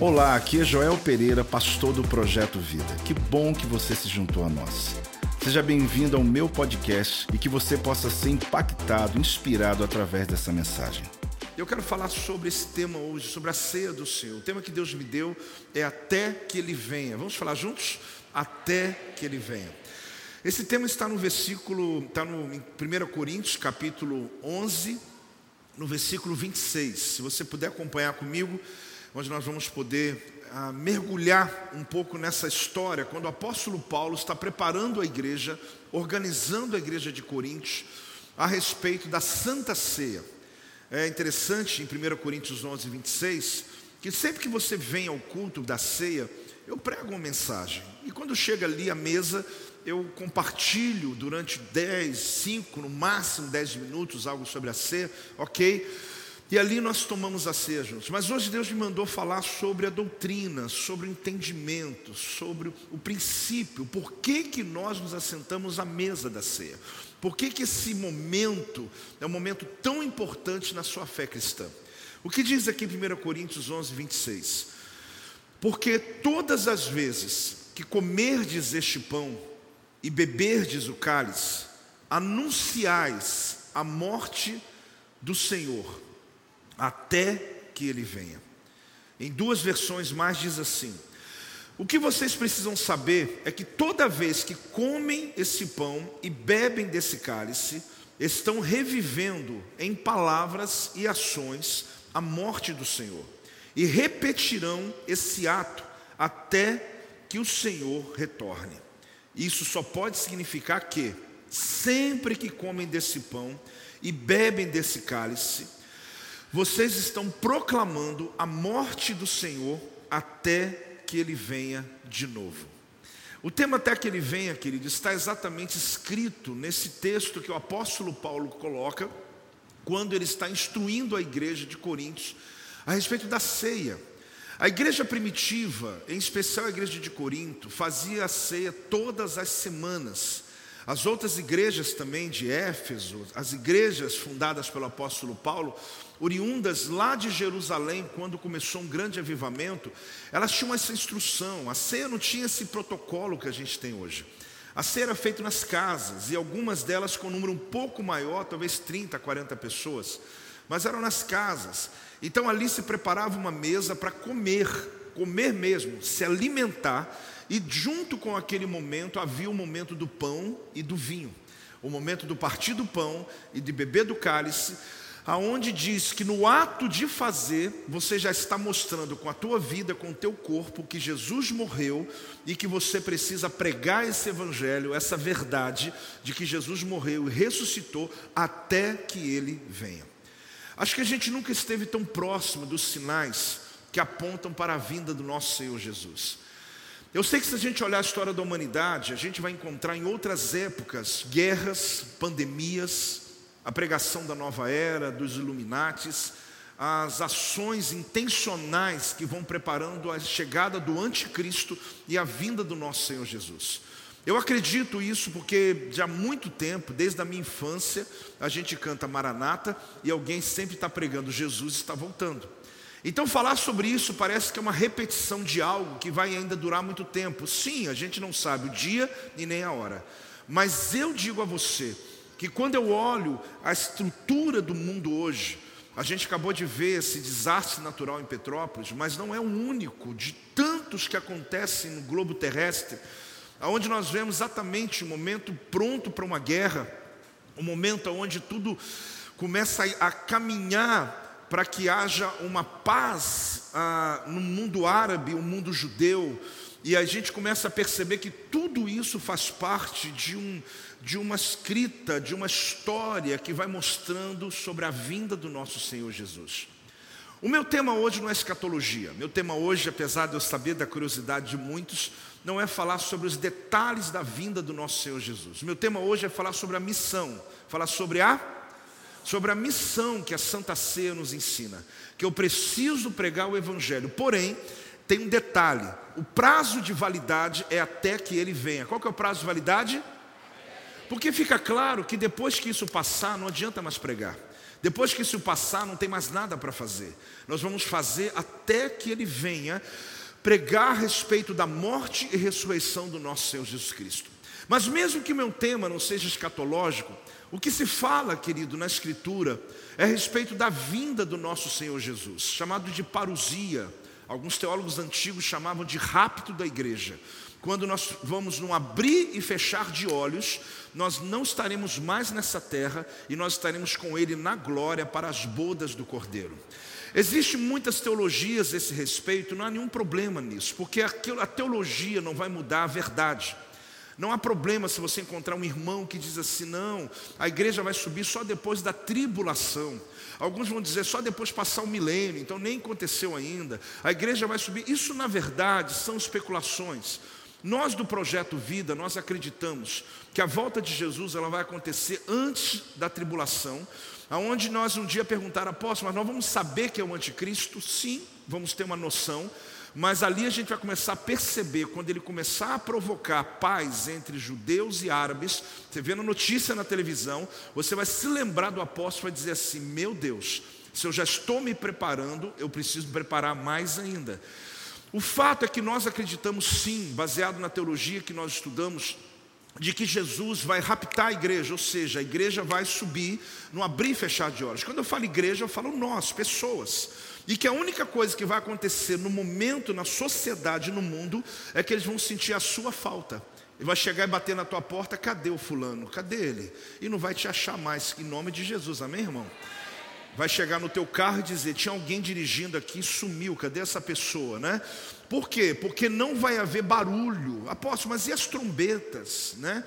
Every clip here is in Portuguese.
Olá, aqui é Joel Pereira, pastor do Projeto Vida. Que bom que você se juntou a nós. Seja bem-vindo ao meu podcast e que você possa ser impactado, inspirado através dessa mensagem. Eu quero falar sobre esse tema hoje, sobre a ceia do Senhor. O tema que Deus me deu é até que Ele venha. Vamos falar juntos? Até que Ele venha. Esse tema está no versículo, está no 1 Coríntios, capítulo 11, no versículo 26. Se você puder acompanhar comigo, onde nós vamos poder ah, mergulhar um pouco nessa história, quando o apóstolo Paulo está preparando a igreja, organizando a igreja de Coríntios, a respeito da Santa Ceia. É interessante em 1 Coríntios 11, 26, que sempre que você vem ao culto da ceia, eu prego uma mensagem. E quando chega ali à mesa, eu compartilho durante 10, 5, no máximo 10 minutos, algo sobre a ceia, ok? E ali nós tomamos a ceia juntos. Mas hoje Deus me mandou falar sobre a doutrina, sobre o entendimento, sobre o princípio, por que, que nós nos assentamos à mesa da ceia. Por que, que esse momento é um momento tão importante na sua fé cristã? O que diz aqui em 1 Coríntios 11, 26? Porque todas as vezes que comerdes este pão e beberdes o cálice, anunciais a morte do Senhor, até que ele venha. Em duas versões mais diz assim: O que vocês precisam saber é que toda vez que comem esse pão e bebem desse cálice, estão revivendo em palavras e ações a morte do Senhor, e repetirão esse ato até que o Senhor retorne. Isso só pode significar que, sempre que comem desse pão e bebem desse cálice, vocês estão proclamando a morte do Senhor até que ele venha de novo. O tema até que ele venha, querido, está exatamente escrito nesse texto que o apóstolo Paulo coloca quando ele está instruindo a igreja de Coríntios a respeito da ceia. A igreja primitiva, em especial a igreja de Corinto, fazia a ceia todas as semanas. As outras igrejas também de Éfeso, as igrejas fundadas pelo apóstolo Paulo, oriundas lá de Jerusalém, quando começou um grande avivamento, elas tinham essa instrução. A ceia não tinha esse protocolo que a gente tem hoje. A ceia era feita nas casas, e algumas delas com um número um pouco maior, talvez 30, 40 pessoas, mas eram nas casas. Então ali se preparava uma mesa para comer, comer mesmo, se alimentar, e junto com aquele momento havia o momento do pão e do vinho, o momento do partir do pão e de beber do cálice, aonde diz que no ato de fazer, você já está mostrando com a tua vida, com o teu corpo, que Jesus morreu e que você precisa pregar esse evangelho, essa verdade de que Jesus morreu e ressuscitou até que ele venha. Acho que a gente nunca esteve tão próximo dos sinais que apontam para a vinda do nosso Senhor Jesus. Eu sei que se a gente olhar a história da humanidade, a gente vai encontrar em outras épocas guerras, pandemias, a pregação da nova era, dos Illuminates, as ações intencionais que vão preparando a chegada do anticristo e a vinda do nosso Senhor Jesus. Eu acredito isso porque já há muito tempo, desde a minha infância, a gente canta Maranata e alguém sempre está pregando Jesus está voltando. Então falar sobre isso parece que é uma repetição de algo que vai ainda durar muito tempo. Sim, a gente não sabe o dia e nem a hora. Mas eu digo a você que quando eu olho a estrutura do mundo hoje, a gente acabou de ver esse desastre natural em Petrópolis, mas não é o único de tantos que acontecem no globo terrestre onde nós vemos exatamente o momento pronto para uma guerra, o momento onde tudo começa a, caminhar para que haja uma paz ah, no mundo árabe, o mundo judeu, e a gente começa a perceber que tudo isso faz parte de, um, de uma escrita, de uma história que vai mostrando sobre a vinda do nosso Senhor Jesus. O meu tema hoje não é escatologia, meu tema hoje, apesar de eu saber da curiosidade de muitos, não é falar sobre os detalhes da vinda do nosso Senhor Jesus. Meu tema hoje é falar sobre a missão, falar sobre a sobre a missão que a Santa Ceia nos ensina, que eu preciso pregar o evangelho. Porém, tem um detalhe: o prazo de validade é até que ele venha. Qual que é o prazo de validade? Porque fica claro que depois que isso passar, não adianta mais pregar. Depois que isso passar, não tem mais nada para fazer. Nós vamos fazer até que ele venha pregar a respeito da morte e ressurreição do nosso Senhor Jesus Cristo. Mas mesmo que meu tema não seja escatológico, o que se fala, querido, na Escritura é a respeito da vinda do nosso Senhor Jesus, chamado de parousia. Alguns teólogos antigos chamavam de rapto da igreja. Quando nós vamos num abrir e fechar de olhos, nós não estaremos mais nessa terra e nós estaremos com Ele na glória para as bodas do Cordeiro. Existem muitas teologias a esse respeito, não há nenhum problema nisso, porque a teologia não vai mudar a verdade. Não há problema se você encontrar um irmão que diz assim: não, a igreja vai subir só depois da tribulação. Alguns vão dizer só depois passar o milênio, então nem aconteceu ainda. A igreja vai subir. Isso, na verdade, são especulações. Nós do projeto Vida, nós acreditamos que a volta de Jesus ela vai acontecer antes da tribulação, aonde nós um dia perguntar apóstolo, mas nós vamos saber que é o anticristo? Sim, vamos ter uma noção, mas ali a gente vai começar a perceber, quando ele começar a provocar paz entre judeus e árabes, você vê na notícia na televisão, você vai se lembrar do apóstolo e vai dizer assim: meu Deus, se eu já estou me preparando, eu preciso preparar mais ainda. O fato é que nós acreditamos sim, baseado na teologia que nós estudamos, de que Jesus vai raptar a igreja, ou seja, a igreja vai subir no abrir e fechar de olhos. Quando eu falo igreja, eu falo nós, pessoas. E que a única coisa que vai acontecer no momento, na sociedade, no mundo, é que eles vão sentir a sua falta. E vai chegar e bater na tua porta, cadê o fulano? Cadê ele? E não vai te achar mais, em nome de Jesus, amém, irmão? Vai chegar no teu carro e dizer: tinha alguém dirigindo aqui, sumiu, cadê essa pessoa, né? Por quê? Porque não vai haver barulho. Apóstolo, mas e as trombetas, né?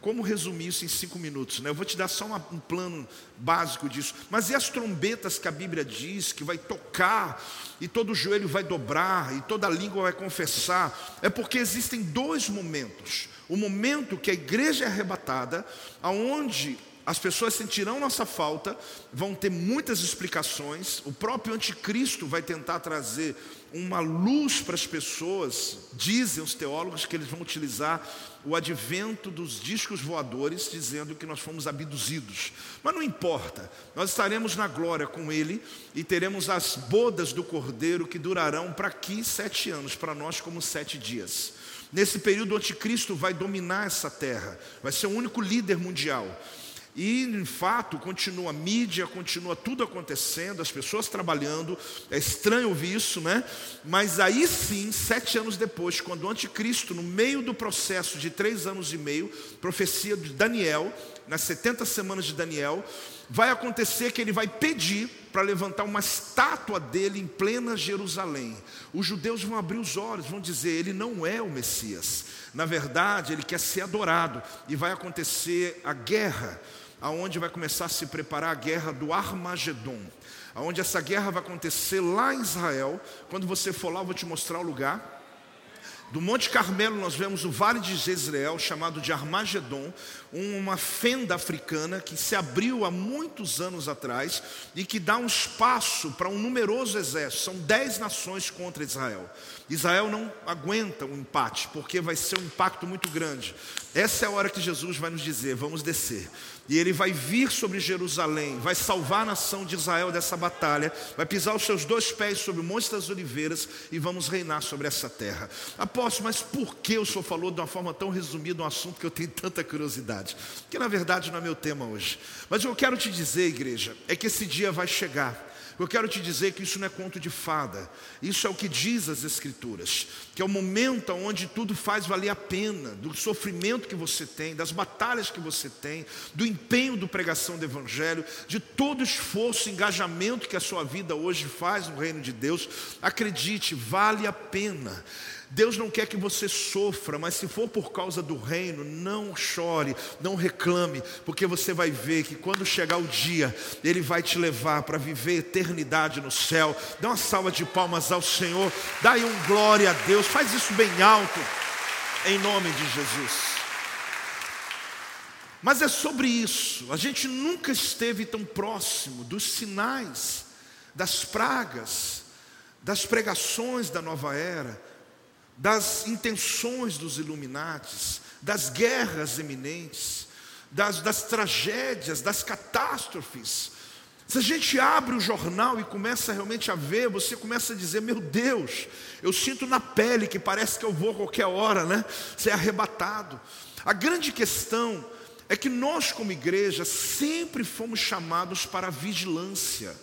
Como resumir isso em cinco minutos? Né? Eu vou te dar só um plano básico disso. Mas e as trombetas que a Bíblia diz que vai tocar e todo joelho vai dobrar e toda língua vai confessar? É porque existem dois momentos. O momento que a igreja é arrebatada, aonde as pessoas sentirão nossa falta, vão ter muitas explicações. O próprio anticristo vai tentar trazer uma luz para as pessoas. Dizem os teólogos que eles vão utilizar o advento dos discos voadores, dizendo que nós fomos abduzidos. Mas não importa, nós estaremos na glória com ele e teremos as bodas do cordeiro que durarão para aqui sete anos, para nós como sete dias. Nesse período, o anticristo vai dominar essa terra, vai ser o único líder mundial. E, de fato, continua a mídia, continua tudo acontecendo, as pessoas trabalhando. É estranho ouvir isso, né? Mas aí sim, sete anos depois, quando o anticristo, no meio do processo de três anos e meio, profecia de Daniel, nas 70 semanas de Daniel, vai acontecer que ele vai pedir para levantar uma estátua dele em plena Jerusalém. Os judeus vão abrir os olhos, vão dizer: ele não é o Messias. Na verdade, ele quer ser adorado e vai acontecer a guerra aonde vai começar a se preparar a guerra do Armagedon, aonde essa guerra vai acontecer lá em Israel. Quando você for lá, eu vou te mostrar o lugar. Do Monte Carmelo nós vemos o Vale de Jezreel, chamado de Armagedon, uma fenda africana que se abriu há muitos anos atrás e que dá um espaço para um numeroso exército. São dez nações contra Israel. Israel não aguenta o um empate, porque vai ser um impacto muito grande. Essa é a hora que Jesus vai nos dizer: vamos descer. E ele vai vir sobre Jerusalém, vai salvar a nação de Israel dessa batalha, vai pisar os seus dois pés sobre o Monte das Oliveiras e vamos reinar sobre essa terra. Apóstolo, mas por que o senhor falou de uma forma tão resumida um assunto que eu tenho tanta curiosidade? Que na verdade não é meu tema hoje. Mas o que eu quero te dizer, igreja, é que esse dia vai chegar. Eu quero te dizer que isso não é conto de fada, isso é o que diz as Escrituras, que é o momento onde tudo faz valer a pena, do sofrimento que você tem, das batalhas que você tem, do empenho do pregação do Evangelho, de todo esforço, engajamento que a sua vida hoje faz no reino de Deus, acredite, vale a pena. Deus não quer que você sofra, mas se for por causa do reino, não chore, não reclame, porque você vai ver que quando chegar o dia, Ele vai te levar para viver eternidade no céu. Dá uma salva de palmas ao Senhor, dá aí um glória a Deus, faz isso bem alto, em nome de Jesus. Mas é sobre isso, a gente nunca esteve tão próximo dos sinais, das pragas, das pregações da nova era das intenções dos Illuminates, das guerras eminentes, das, das tragédias, das catástrofes. Se a gente abre o jornal e começa realmente a ver, você começa a dizer: Meu Deus, eu sinto na pele que parece que eu vou a qualquer hora, né? Ser arrebatado. A grande questão é que nós, como igreja, sempre fomos chamados para a vigilância.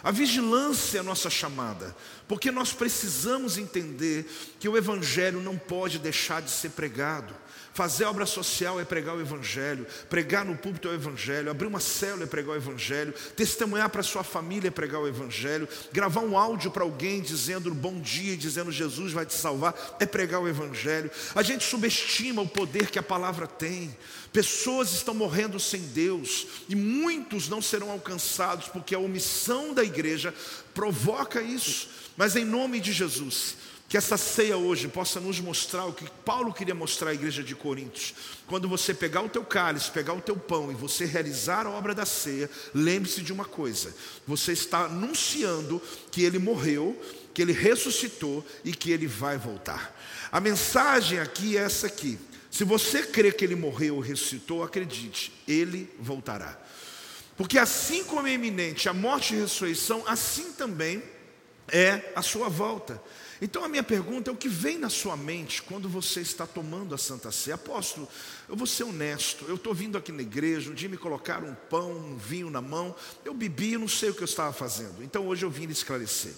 A vigilância é a nossa chamada, porque nós precisamos entender que o Evangelho não pode deixar de ser pregado. Fazer obra social é pregar o Evangelho, pregar no púlpito é o Evangelho, abrir uma célula é pregar o Evangelho, testemunhar para sua família é pregar o Evangelho, gravar um áudio para alguém dizendo bom dia, dizendo Jesus vai te salvar, é pregar o Evangelho. A gente subestima o poder que a palavra tem. Pessoas estão morrendo sem Deus e muitos não serão alcançados porque a omissão da igreja provoca isso. Mas em nome de Jesus, que essa ceia hoje possa nos mostrar o que Paulo queria mostrar à igreja de Coríntios. Quando você pegar o teu cálice, pegar o teu pão e você realizar a obra da ceia, lembre-se de uma coisa: você está anunciando que ele morreu, que ele ressuscitou e que ele vai voltar. A mensagem aqui é essa aqui. Se você crê que ele morreu ou ressuscitou, acredite, ele voltará. Porque assim como é eminente a morte e a ressurreição, assim também é a sua volta. Então a minha pergunta é o que vem na sua mente quando você está tomando a Santa Ceia? Apóstolo, eu vou ser honesto, eu estou vindo aqui na igreja, um dia me colocaram um pão, um vinho na mão, eu bebi e não sei o que eu estava fazendo. Então hoje eu vim esclarecer.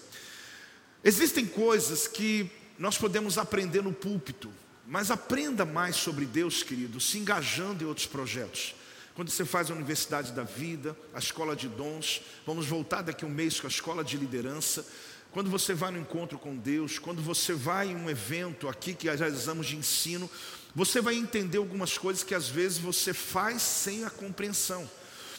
Existem coisas que nós podemos aprender no púlpito, mas aprenda mais sobre Deus, querido, se engajando em outros projetos. Quando você faz a Universidade da Vida, a Escola de Dons, vamos voltar daqui a um mês com a Escola de Liderança quando você vai no encontro com Deus, quando você vai em um evento aqui que realizamos de ensino, você vai entender algumas coisas que às vezes você faz sem a compreensão.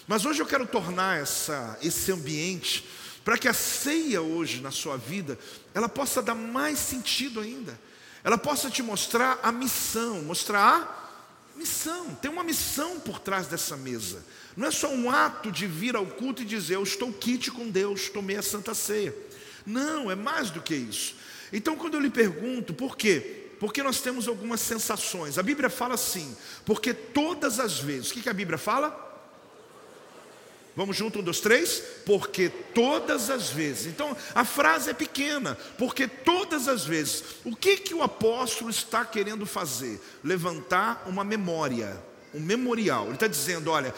Mas hoje eu quero tornar essa, esse ambiente para que a ceia hoje na sua vida, ela possa dar mais sentido ainda. Ela possa te mostrar a missão, mostrar a missão. Tem uma missão por trás dessa mesa. Não é só um ato de vir ao culto e dizer, eu estou quite com Deus, tomei a Santa Ceia. Não, é mais do que isso. Então, quando eu lhe pergunto por quê? Porque nós temos algumas sensações. A Bíblia fala assim, porque todas as vezes, o que, que a Bíblia fala? Vamos junto, um, dois, três? Porque todas as vezes. Então, a frase é pequena, porque todas as vezes. O que, que o apóstolo está querendo fazer? Levantar uma memória, um memorial. Ele está dizendo: olha,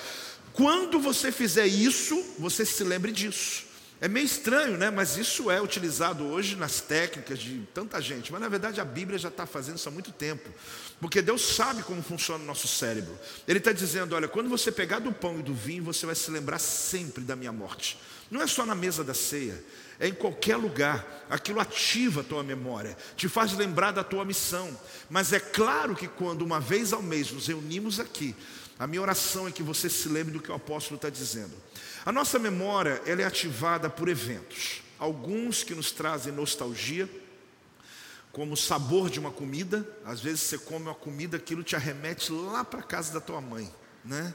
quando você fizer isso, você se lembre disso. É meio estranho, né? Mas isso é utilizado hoje nas técnicas de tanta gente. Mas na verdade a Bíblia já está fazendo isso há muito tempo. Porque Deus sabe como funciona o nosso cérebro. Ele está dizendo: olha, quando você pegar do pão e do vinho, você vai se lembrar sempre da minha morte. Não é só na mesa da ceia, é em qualquer lugar. Aquilo ativa a tua memória, te faz lembrar da tua missão. Mas é claro que quando uma vez ao mês nos reunimos aqui, a minha oração é que você se lembre do que o apóstolo está dizendo. A nossa memória ela é ativada por eventos, alguns que nos trazem nostalgia, como o sabor de uma comida. Às vezes você come uma comida, aquilo te arremete lá para a casa da tua mãe, né?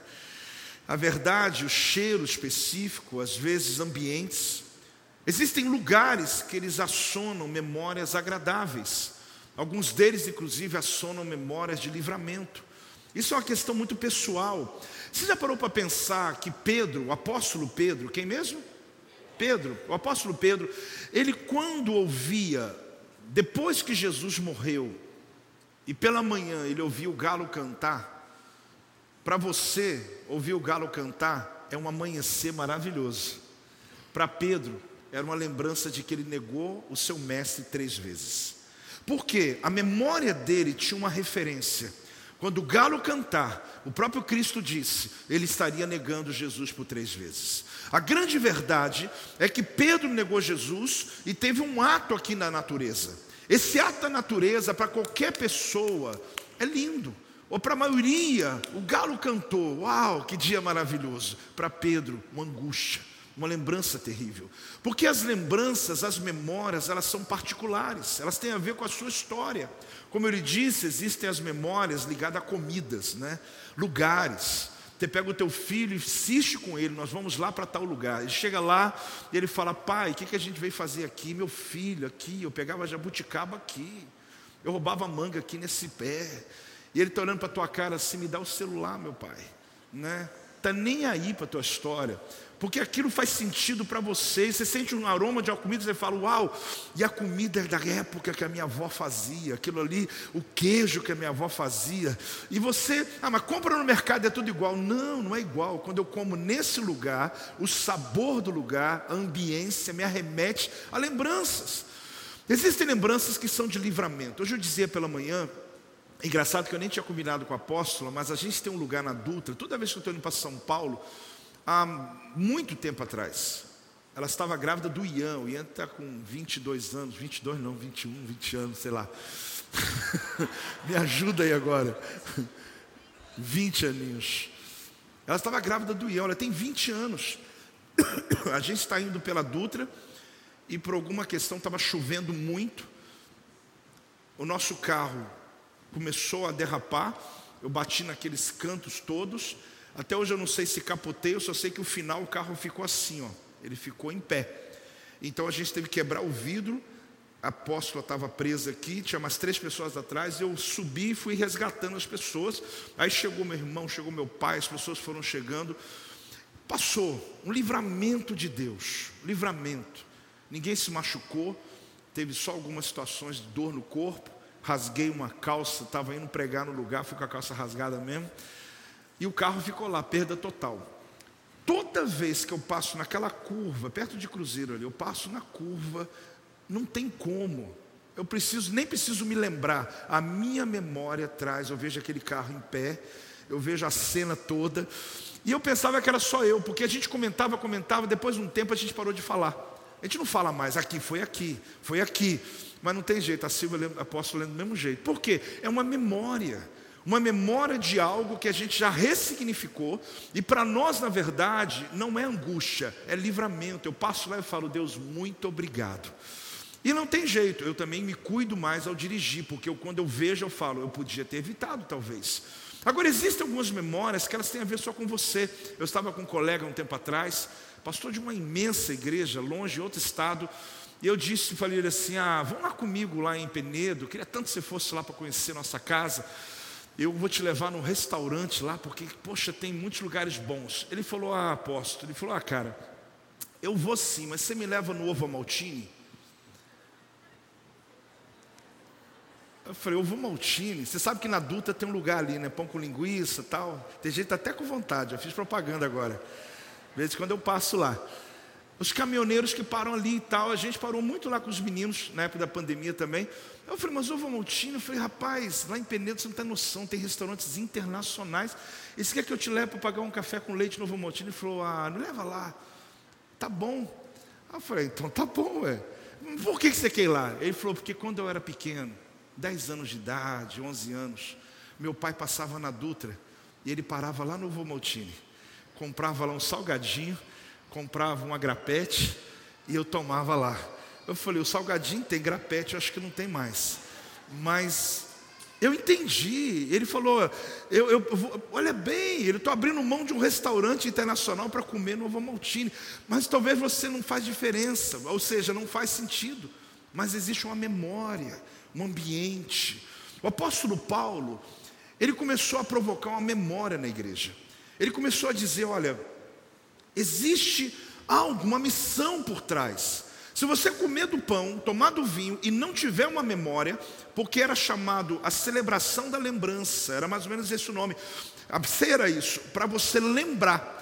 A verdade, o cheiro específico, às vezes ambientes. Existem lugares que eles assonam memórias agradáveis. Alguns deles, inclusive, assonam memórias de livramento. Isso é uma questão muito pessoal. Você já parou para pensar que Pedro, o apóstolo Pedro, quem mesmo? Pedro, o apóstolo Pedro, ele quando ouvia, depois que Jesus morreu, e pela manhã ele ouvia o galo cantar, para você ouvir o galo cantar é um amanhecer maravilhoso. Para Pedro era uma lembrança de que ele negou o seu mestre três vezes. Porque a memória dele tinha uma referência. Quando o galo cantar, o próprio Cristo disse, ele estaria negando Jesus por três vezes. A grande verdade é que Pedro negou Jesus e teve um ato aqui na natureza. Esse ato da natureza, para qualquer pessoa, é lindo. Ou para a maioria, o galo cantou, uau, que dia maravilhoso. Para Pedro, uma angústia, uma lembrança terrível. Porque as lembranças, as memórias, elas são particulares, elas têm a ver com a sua história. Como ele disse, existem as memórias ligadas a comidas, né? lugares. Você pega o teu filho e insiste com ele, nós vamos lá para tal lugar. Ele chega lá e ele fala, pai, o que, que a gente veio fazer aqui? Meu filho, aqui, eu pegava jabuticaba aqui, eu roubava manga aqui nesse pé. E ele está olhando para a tua cara assim, me dá o celular, meu pai. Né? Está nem aí para a tua história. Porque aquilo faz sentido para você. Você sente um aroma de uma comida, você fala, uau, e a comida é da época que a minha avó fazia, aquilo ali, o queijo que a minha avó fazia. E você, ah, mas compra no mercado, é tudo igual. Não, não é igual. Quando eu como nesse lugar, o sabor do lugar, a ambiência me arremete a lembranças. Existem lembranças que são de livramento. Hoje eu dizia pela manhã, engraçado que eu nem tinha combinado com a apóstola, mas a gente tem um lugar na Dutra, toda vez que eu estou indo para São Paulo, há muito tempo atrás, ela estava grávida do Ian, o Ian está com 22 anos, 22 não, 21, 20 anos, sei lá. Me ajuda aí agora. 20 aninhos. Ela estava grávida do Ian, ela tem 20 anos. A gente está indo pela Dutra, e por alguma questão estava chovendo muito. O nosso carro começou a derrapar, eu bati naqueles cantos todos. Até hoje eu não sei se capotei, eu só sei que o final o carro ficou assim, ó. Ele ficou em pé. Então a gente teve que quebrar o vidro. A apóstola estava presa aqui, tinha umas três pessoas atrás. Eu subi e fui resgatando as pessoas. Aí chegou meu irmão, chegou meu pai, as pessoas foram chegando. Passou um livramento de Deus, livramento ninguém se machucou, teve só algumas situações de dor no corpo. Rasguei uma calça, estava indo pregar no lugar, fui com a calça rasgada mesmo. E o carro ficou lá, perda total. Toda vez que eu passo naquela curva, perto de Cruzeiro ali, eu passo na curva, não tem como. Eu preciso, nem preciso me lembrar. A minha memória traz, eu vejo aquele carro em pé, eu vejo a cena toda. E eu pensava que era só eu, porque a gente comentava, comentava, depois de um tempo a gente parou de falar. A gente não fala mais aqui, foi aqui, foi aqui. Mas não tem jeito, a Silvia apóstolo lendo do mesmo jeito. Por quê? É uma memória. Uma memória de algo que a gente já ressignificou, e para nós, na verdade, não é angústia, é livramento. Eu passo lá e falo, Deus, muito obrigado. E não tem jeito, eu também me cuido mais ao dirigir, porque eu, quando eu vejo, eu falo, eu podia ter evitado, talvez. Agora, existem algumas memórias que elas têm a ver só com você. Eu estava com um colega um tempo atrás, pastor de uma imensa igreja, longe, em outro estado. E eu disse, falei assim: Ah, vamos lá comigo lá em Penedo. Queria tanto que você fosse lá para conhecer nossa casa. Eu vou te levar num restaurante lá, porque, poxa, tem muitos lugares bons. Ele falou: Ah, apóstolo, ele falou: Ah, cara, eu vou sim, mas você me leva no ovo maltine? Eu falei, ovo maltine. Você sabe que na Duta tem um lugar ali, né? Pão com linguiça tal. Tem gente até com vontade. Eu fiz propaganda agora. De vez em quando eu passo lá. Os caminhoneiros que param ali e tal, a gente parou muito lá com os meninos, na época da pandemia também. Eu falei, mas ovo maltine? Eu falei, rapaz, lá em Penedo você não tem noção, tem restaurantes internacionais. E quer que eu te leve para pagar um café com leite no ovo maltine? Ele falou, ah, não leva lá. Tá bom. eu falei, então tá bom, ué. Por que você quer ir lá? Ele falou, porque quando eu era pequeno, 10 anos de idade, 11 anos, meu pai passava na Dutra e ele parava lá no ovo comprava lá um salgadinho, comprava um agrapete e eu tomava lá. Eu falei, o salgadinho tem grapete, eu acho que não tem mais. Mas eu entendi. Ele falou, eu, eu olha bem, ele está abrindo mão de um restaurante internacional para comer Novo Maltine. Mas talvez você não faz diferença, ou seja, não faz sentido. Mas existe uma memória, um ambiente. O apóstolo Paulo, ele começou a provocar uma memória na igreja. Ele começou a dizer: olha, existe algo, uma missão por trás. Se você comer do pão, tomar do vinho e não tiver uma memória, porque era chamado a celebração da lembrança, era mais ou menos esse o nome. A ceia era isso, para você lembrar.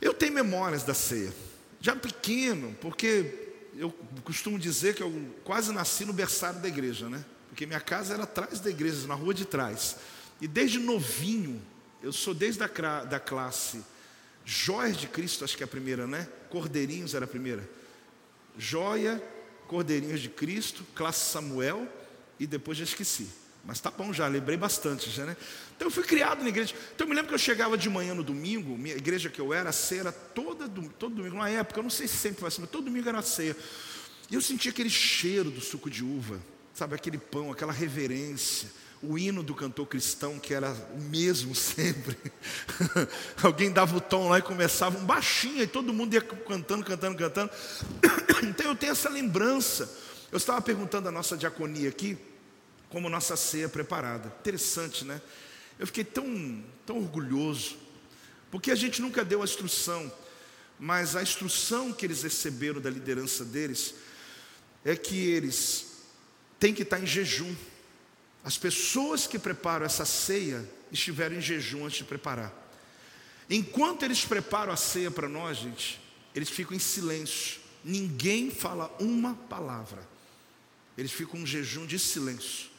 Eu tenho memórias da ceia, já pequeno, porque eu costumo dizer que eu quase nasci no berçário da igreja, né? Porque minha casa era atrás da igreja, na rua de trás. E desde novinho, eu sou desde a da classe Joias de Cristo, acho que é a primeira, né? Cordeirinhos era a primeira. Joia, Cordeirinhos de Cristo, classe Samuel e depois já esqueci. Mas tá bom já, lembrei bastante já, né? Então eu fui criado na igreja. Então eu me lembro que eu chegava de manhã no domingo, minha igreja que eu era, a ceia era toda, todo domingo, uma época, eu não sei se sempre foi assim, mas todo domingo era a ceia. E eu sentia aquele cheiro do suco de uva, sabe, aquele pão, aquela reverência o hino do cantor cristão, que era o mesmo sempre. Alguém dava o tom lá e começava um baixinho, e todo mundo ia cantando, cantando, cantando. então eu tenho essa lembrança. Eu estava perguntando à nossa diaconia aqui, como nossa ceia é preparada. Interessante, né? Eu fiquei tão, tão orgulhoso, porque a gente nunca deu a instrução. mas a instrução que eles receberam da liderança deles é que eles têm que estar em jejum. As pessoas que preparam essa ceia estiveram em jejum antes de preparar. Enquanto eles preparam a ceia para nós, gente, eles ficam em silêncio. Ninguém fala uma palavra. Eles ficam em jejum de silêncio.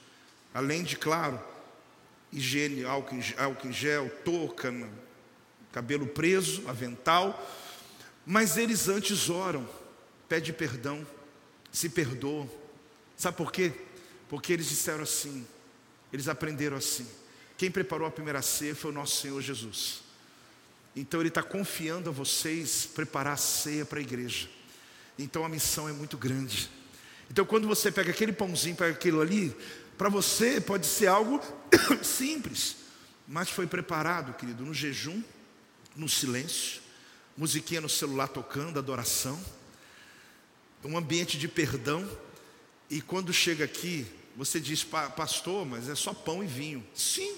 Além de, claro, higiene, álcool, em gel, touca, cabelo preso, avental. Mas eles antes oram, pede perdão, se perdoam. Sabe por quê? Porque eles disseram assim, eles aprenderam assim. Quem preparou a primeira ceia foi o nosso Senhor Jesus. Então Ele está confiando a vocês preparar a ceia para a igreja. Então a missão é muito grande. Então quando você pega aquele pãozinho, pega aquilo ali, para você pode ser algo simples, mas foi preparado, querido, no jejum, no silêncio, musiquinha no celular tocando, adoração, um ambiente de perdão. E quando chega aqui, você diz, pastor, mas é só pão e vinho. Sim,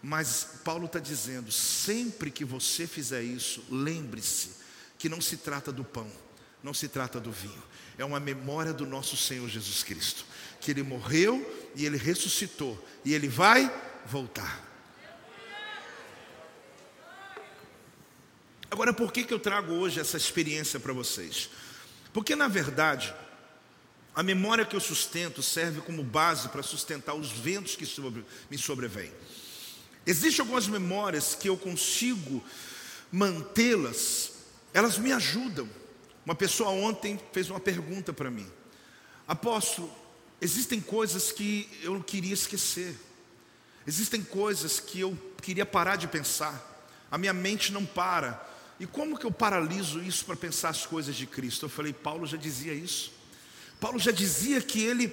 mas Paulo está dizendo: sempre que você fizer isso, lembre-se que não se trata do pão, não se trata do vinho, é uma memória do nosso Senhor Jesus Cristo, que ele morreu e ele ressuscitou, e ele vai voltar. Agora, por que, que eu trago hoje essa experiência para vocês? Porque, na verdade, a memória que eu sustento serve como base para sustentar os ventos que sobre, me sobrevêm. Existem algumas memórias que eu consigo mantê-las, elas me ajudam. Uma pessoa ontem fez uma pergunta para mim: Apóstolo, existem coisas que eu queria esquecer, existem coisas que eu queria parar de pensar, a minha mente não para. E como que eu paraliso isso para pensar as coisas de Cristo? Eu falei, Paulo já dizia isso. Paulo já dizia que ele,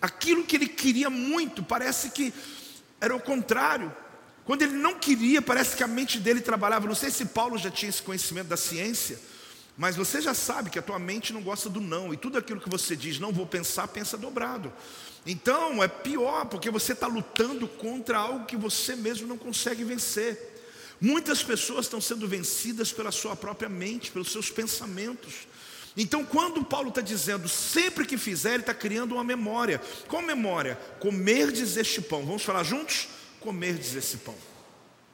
aquilo que ele queria muito, parece que era o contrário. Quando ele não queria, parece que a mente dele trabalhava. Não sei se Paulo já tinha esse conhecimento da ciência, mas você já sabe que a tua mente não gosta do não, e tudo aquilo que você diz, não vou pensar, pensa dobrado. Então é pior, porque você está lutando contra algo que você mesmo não consegue vencer. Muitas pessoas estão sendo vencidas pela sua própria mente, pelos seus pensamentos. Então, quando Paulo está dizendo, sempre que fizer, ele está criando uma memória. Qual memória? Comerdes este pão. Vamos falar juntos? Comerdes esse pão.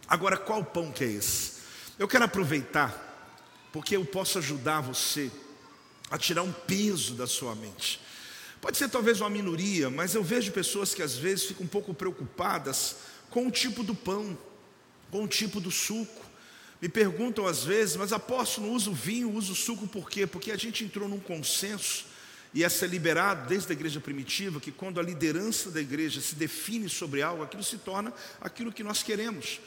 Agora, qual pão que é esse? Eu quero aproveitar, porque eu posso ajudar você a tirar um peso da sua mente. Pode ser talvez uma minoria, mas eu vejo pessoas que às vezes ficam um pouco preocupadas com o tipo do pão com o tipo do suco. Me perguntam às vezes, mas apóstolo, não uso vinho, uso suco por quê? Porque a gente entrou num consenso, e essa é liberado desde a igreja primitiva, que quando a liderança da igreja se define sobre algo, aquilo se torna aquilo que nós queremos.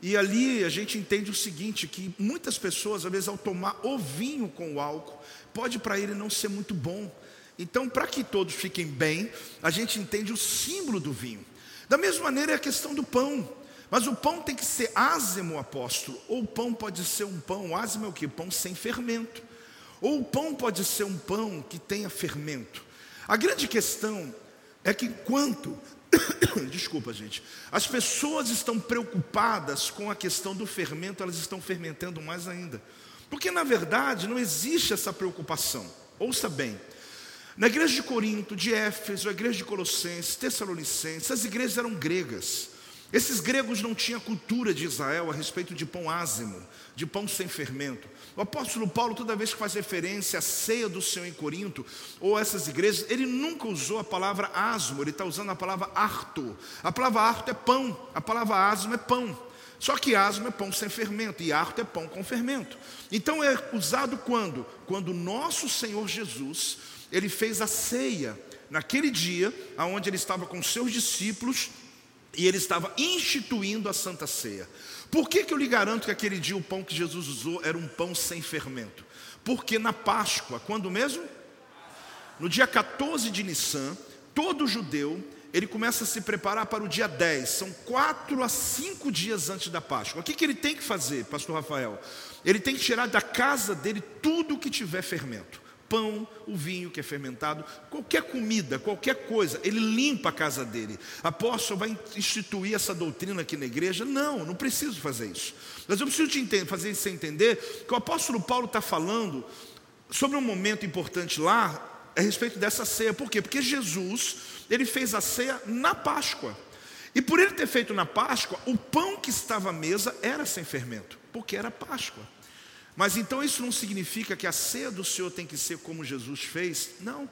E ali a gente entende o seguinte: que muitas pessoas, às vezes, ao tomar o vinho com o álcool, pode para ele não ser muito bom. Então, para que todos fiquem bem, a gente entende o símbolo do vinho. Da mesma maneira é a questão do pão. Mas o pão tem que ser ázimo, apóstolo. Ou o pão pode ser um pão, ázimo é o que? Pão sem fermento. Ou o pão pode ser um pão que tenha fermento. A grande questão é que enquanto, desculpa gente, as pessoas estão preocupadas com a questão do fermento, elas estão fermentando mais ainda. Porque na verdade não existe essa preocupação. Ouça bem. Na igreja de Corinto, de Éfeso, a igreja de Colossenses, Tessalonicenses, as igrejas eram gregas. Esses gregos não tinham cultura de Israel a respeito de pão ázimo, de pão sem fermento. O apóstolo Paulo, toda vez que faz referência à ceia do Senhor em Corinto, ou essas igrejas, ele nunca usou a palavra asmo, ele está usando a palavra arto. A palavra arto é pão, a palavra asmo é pão. Só que asmo é pão sem fermento e arto é pão com fermento. Então é usado quando? Quando o nosso Senhor Jesus, ele fez a ceia naquele dia, aonde ele estava com seus discípulos e ele estava instituindo a Santa Ceia. Por que, que eu lhe garanto que aquele dia o pão que Jesus usou era um pão sem fermento? Porque na Páscoa, quando mesmo? No dia 14 de Nissan, todo judeu, ele começa a se preparar para o dia 10, são quatro a cinco dias antes da Páscoa. O que, que ele tem que fazer, pastor Rafael? Ele tem que tirar da casa dele tudo que tiver fermento. Pão, o vinho que é fermentado, qualquer comida, qualquer coisa, ele limpa a casa dele. Apóstolo vai instituir essa doutrina aqui na igreja? Não, não preciso fazer isso. Mas eu preciso te fazer você entender que o apóstolo Paulo está falando sobre um momento importante lá a respeito dessa ceia. Por quê? Porque Jesus, ele fez a ceia na Páscoa. E por ele ter feito na Páscoa, o pão que estava à mesa era sem fermento, porque era Páscoa. Mas então isso não significa que a ceia do Senhor tem que ser como Jesus fez? Não.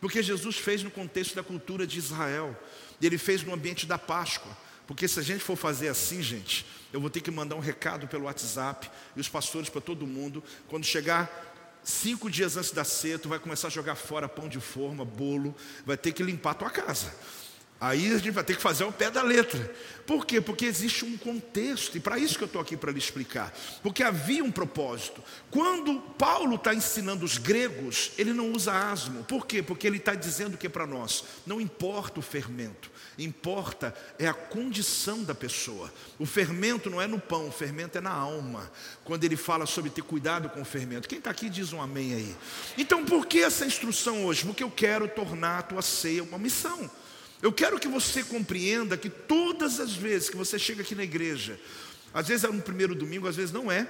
Porque Jesus fez no contexto da cultura de Israel. E ele fez no ambiente da Páscoa. Porque se a gente for fazer assim, gente, eu vou ter que mandar um recado pelo WhatsApp e os pastores para todo mundo. Quando chegar cinco dias antes da ceia, tu vai começar a jogar fora pão de forma, bolo, vai ter que limpar a tua casa. Aí a gente vai ter que fazer ao pé da letra. Por quê? Porque existe um contexto, e para isso que eu estou aqui para lhe explicar. Porque havia um propósito. Quando Paulo está ensinando os gregos, ele não usa asmo. Por quê? Porque ele está dizendo que para nós não importa o fermento, importa é a condição da pessoa. O fermento não é no pão, o fermento é na alma. Quando ele fala sobre ter cuidado com o fermento. Quem está aqui diz um amém aí. Então por que essa instrução hoje? Porque eu quero tornar a tua ceia uma missão. Eu quero que você compreenda que todas as vezes que você chega aqui na igreja, às vezes é no primeiro domingo, às vezes não é,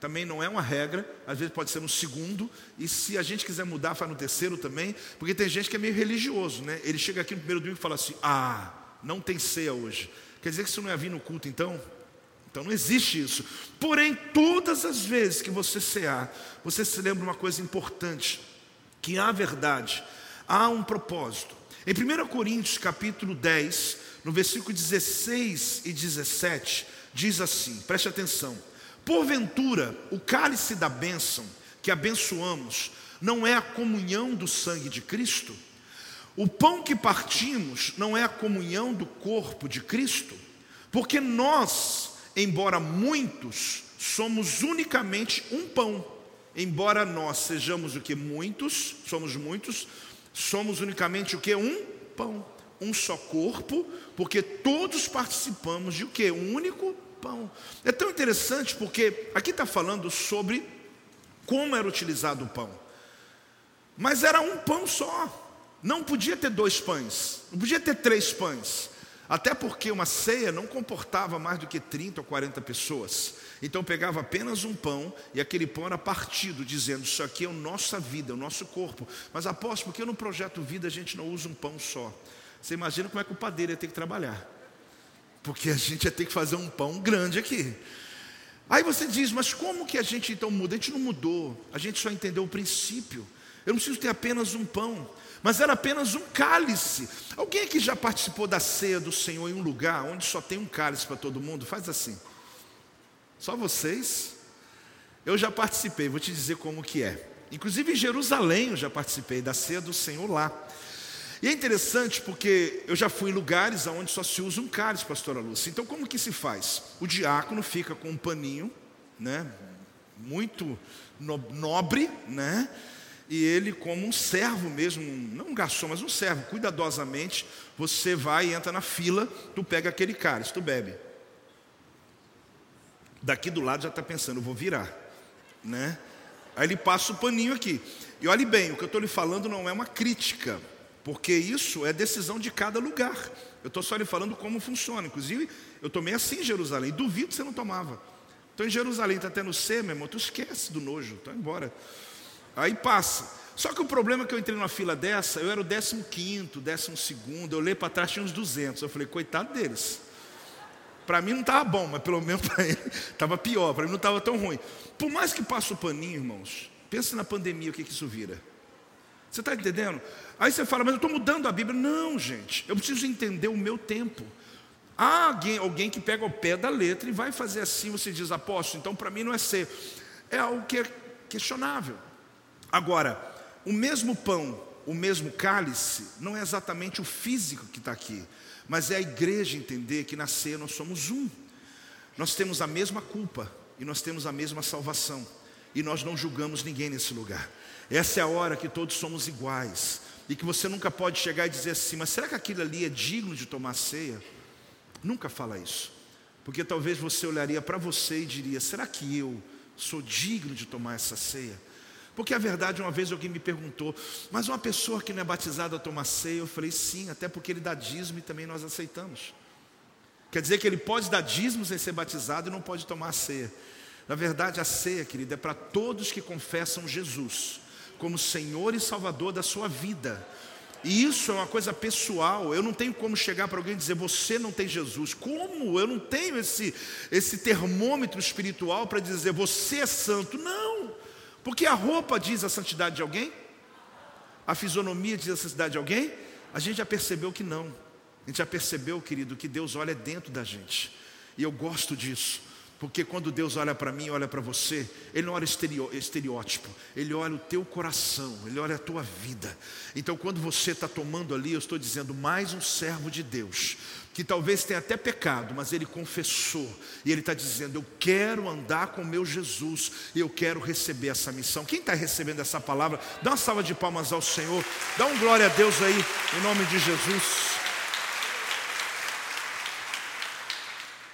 também não é uma regra, às vezes pode ser no segundo, e se a gente quiser mudar, faz no terceiro também, porque tem gente que é meio religioso, né? Ele chega aqui no primeiro domingo e fala assim: ah, não tem ceia hoje. Quer dizer que você não ia vir no culto então? Então não existe isso. Porém, todas as vezes que você cear, você se lembra uma coisa importante: que há verdade, há um propósito. Em 1 Coríntios capítulo 10, no versículo 16 e 17, diz assim: preste atenção. Porventura, o cálice da bênção que abençoamos não é a comunhão do sangue de Cristo? O pão que partimos não é a comunhão do corpo de Cristo? Porque nós, embora muitos, somos unicamente um pão. Embora nós sejamos o que muitos, somos muitos, somos unicamente o que? Um pão, um só corpo, porque todos participamos de o que? Um único pão. É tão interessante porque aqui está falando sobre como era utilizado o pão. Mas era um pão só. Não podia ter dois pães, não podia ter três pães. Até porque uma ceia não comportava mais do que 30 ou 40 pessoas. Então pegava apenas um pão e aquele pão era partido, dizendo: Isso aqui é a nossa vida, o nosso corpo. Mas aposto, porque no projeto Vida a gente não usa um pão só. Você imagina como é que o padeiro ia ter que trabalhar? Porque a gente ia ter que fazer um pão grande aqui. Aí você diz, mas como que a gente então muda? A gente não mudou, a gente só entendeu o princípio. Eu não preciso ter apenas um pão, mas era apenas um cálice. Alguém aqui já participou da ceia do Senhor em um lugar onde só tem um cálice para todo mundo? Faz assim. Só vocês? Eu já participei, vou te dizer como que é. Inclusive em Jerusalém eu já participei da ceia do Senhor lá. E é interessante porque eu já fui em lugares onde só se usa um cálice, pastora Lúcia. Então como que se faz? O diácono fica com um paninho, né? Muito nobre, né? E ele, como um servo mesmo, não um garçom, mas um servo, cuidadosamente, você vai e entra na fila, tu pega aquele cálice, tu bebe. Daqui do lado já está pensando, vou virar, né? Aí ele passa o paninho aqui. E olhe bem, o que eu estou lhe falando não é uma crítica, porque isso é decisão de cada lugar. Eu estou só lhe falando como funciona. Inclusive, eu tomei assim em Jerusalém. Duvido que você não tomava. Então em Jerusalém está tendo C, meu irmão, tu esquece do nojo, está embora. Aí passa. Só que o problema é que eu entrei numa fila dessa, eu era o 15, 12, eu olhei para trás, tinha uns 200. Eu falei, coitado deles. Para mim não estava bom, mas pelo menos para ele estava pior, para mim não estava tão ruim. Por mais que passe o paninho, irmãos, pense na pandemia, o que, que isso vira. Você está entendendo? Aí você fala, mas eu estou mudando a Bíblia. Não, gente, eu preciso entender o meu tempo. Há alguém, alguém que pega o pé da letra e vai fazer assim, você diz, apóstolo, então para mim não é ser. É algo que é questionável. Agora, o mesmo pão, o mesmo cálice, não é exatamente o físico que está aqui mas é a igreja entender que na ceia nós somos um. Nós temos a mesma culpa e nós temos a mesma salvação. E nós não julgamos ninguém nesse lugar. Essa é a hora que todos somos iguais. E que você nunca pode chegar e dizer assim, mas será que aquilo ali é digno de tomar ceia? Nunca fala isso. Porque talvez você olharia para você e diria: será que eu sou digno de tomar essa ceia? Porque a verdade, uma vez alguém me perguntou, mas uma pessoa que não é batizada toma ceia? Eu falei, sim, até porque ele dá dízimo e também nós aceitamos. Quer dizer que ele pode dar dízimo sem ser batizado e não pode tomar ceia. Na verdade, a ceia, querida, é para todos que confessam Jesus como Senhor e Salvador da sua vida. E isso é uma coisa pessoal. Eu não tenho como chegar para alguém e dizer você não tem Jesus. Como? Eu não tenho esse esse termômetro espiritual para dizer você é santo. Não. Porque a roupa diz a santidade de alguém? A fisionomia diz a santidade de alguém? A gente já percebeu que não. A gente já percebeu, querido, que Deus olha dentro da gente. E eu gosto disso. Porque quando Deus olha para mim, olha para você, Ele não olha estereótipo, Ele olha o teu coração, Ele olha a tua vida. Então, quando você está tomando ali, eu estou dizendo, mais um servo de Deus, que talvez tenha até pecado, mas ele confessou, e ele está dizendo: Eu quero andar com meu Jesus, eu quero receber essa missão. Quem está recebendo essa palavra, dá uma salva de palmas ao Senhor, dá um glória a Deus aí, em nome de Jesus.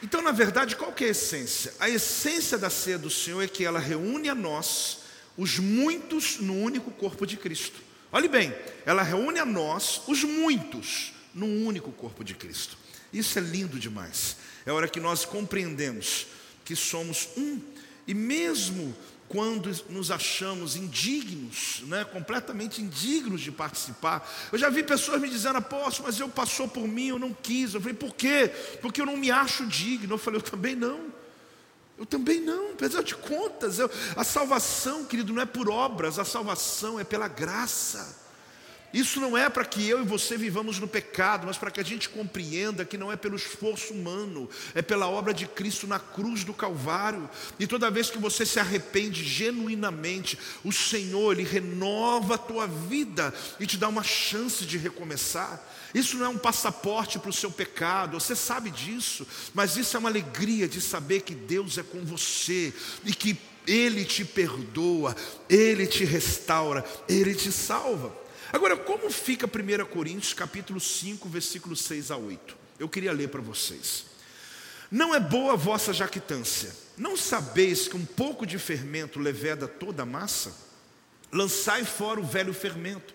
Então, na verdade, qual que é a essência? A essência da ceia do Senhor é que ela reúne a nós, os muitos, no único corpo de Cristo. Olhe bem, ela reúne a nós, os muitos, num único corpo de Cristo. Isso é lindo demais. É hora que nós compreendemos que somos um, e mesmo quando nos achamos indignos, né, completamente indignos de participar. Eu já vi pessoas me dizendo, apóstolo, mas eu passou por mim, eu não quis. Eu falei, por quê? Porque eu não me acho digno. Eu falei, eu também não. Eu também não, apesar de contas, eu, a salvação, querido, não é por obras, a salvação é pela graça. Isso não é para que eu e você vivamos no pecado, mas para que a gente compreenda que não é pelo esforço humano, é pela obra de Cristo na cruz do Calvário. E toda vez que você se arrepende genuinamente, o Senhor, Ele renova a tua vida e te dá uma chance de recomeçar. Isso não é um passaporte para o seu pecado, você sabe disso, mas isso é uma alegria de saber que Deus é com você e que Ele te perdoa, Ele te restaura, Ele te salva. Agora, como fica 1 Coríntios capítulo 5, versículos 6 a 8? Eu queria ler para vocês. Não é boa a vossa jactância. Não sabeis que um pouco de fermento leveda toda a massa? Lançai fora o velho fermento,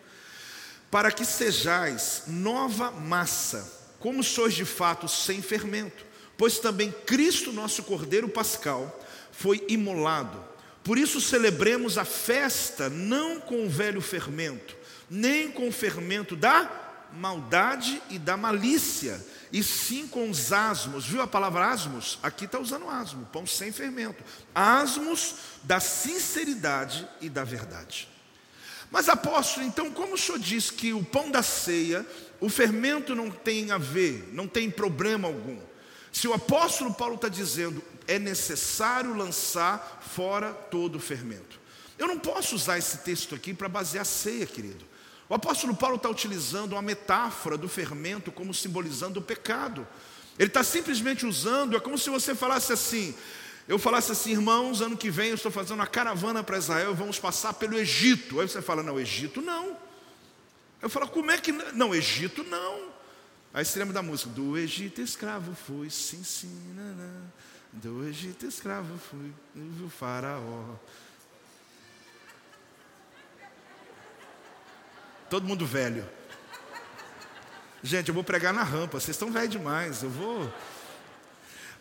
para que sejais nova massa, como sois de fato sem fermento. Pois também Cristo, nosso Cordeiro Pascal, foi imolado. Por isso celebremos a festa não com o velho fermento, nem com o fermento da maldade e da malícia, e sim com os asmos. Viu a palavra asmos? Aqui está usando asmo, pão sem fermento. Asmos da sinceridade e da verdade. Mas apóstolo, então, como o senhor diz que o pão da ceia, o fermento não tem a ver, não tem problema algum? Se o apóstolo Paulo está dizendo, é necessário lançar fora todo o fermento. Eu não posso usar esse texto aqui para basear a ceia, querido. O apóstolo Paulo está utilizando uma metáfora do fermento como simbolizando o pecado. Ele está simplesmente usando, é como se você falasse assim: eu falasse assim, irmãos, ano que vem eu estou fazendo uma caravana para Israel, vamos passar pelo Egito. Aí você fala, não, Egito não. Eu falo, como é que não? Egito não. Aí você lembra da música, do Egito escravo fui, sim, sim, nanã. do Egito escravo fui, o faraó. Todo mundo velho. Gente, eu vou pregar na rampa, vocês estão velhos demais, eu vou.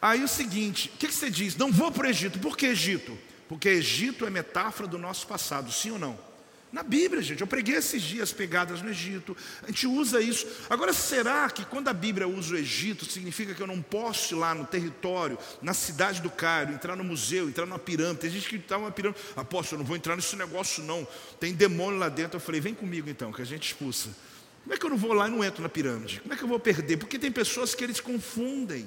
Aí o seguinte, o que, que você diz? Não vou para o Egito, por que Egito? Porque Egito é metáfora do nosso passado, sim ou não? Na Bíblia, gente, eu preguei esses dias pegadas no Egito, a gente usa isso. Agora, será que quando a Bíblia usa o Egito, significa que eu não posso ir lá no território, na cidade do Cairo, entrar no museu, entrar numa pirâmide? Tem gente que está numa pirâmide, apóstolo, eu não vou entrar nesse negócio não, tem demônio lá dentro. Eu falei, vem comigo então, que a gente expulsa. Como é que eu não vou lá e não entro na pirâmide? Como é que eu vou perder? Porque tem pessoas que eles confundem.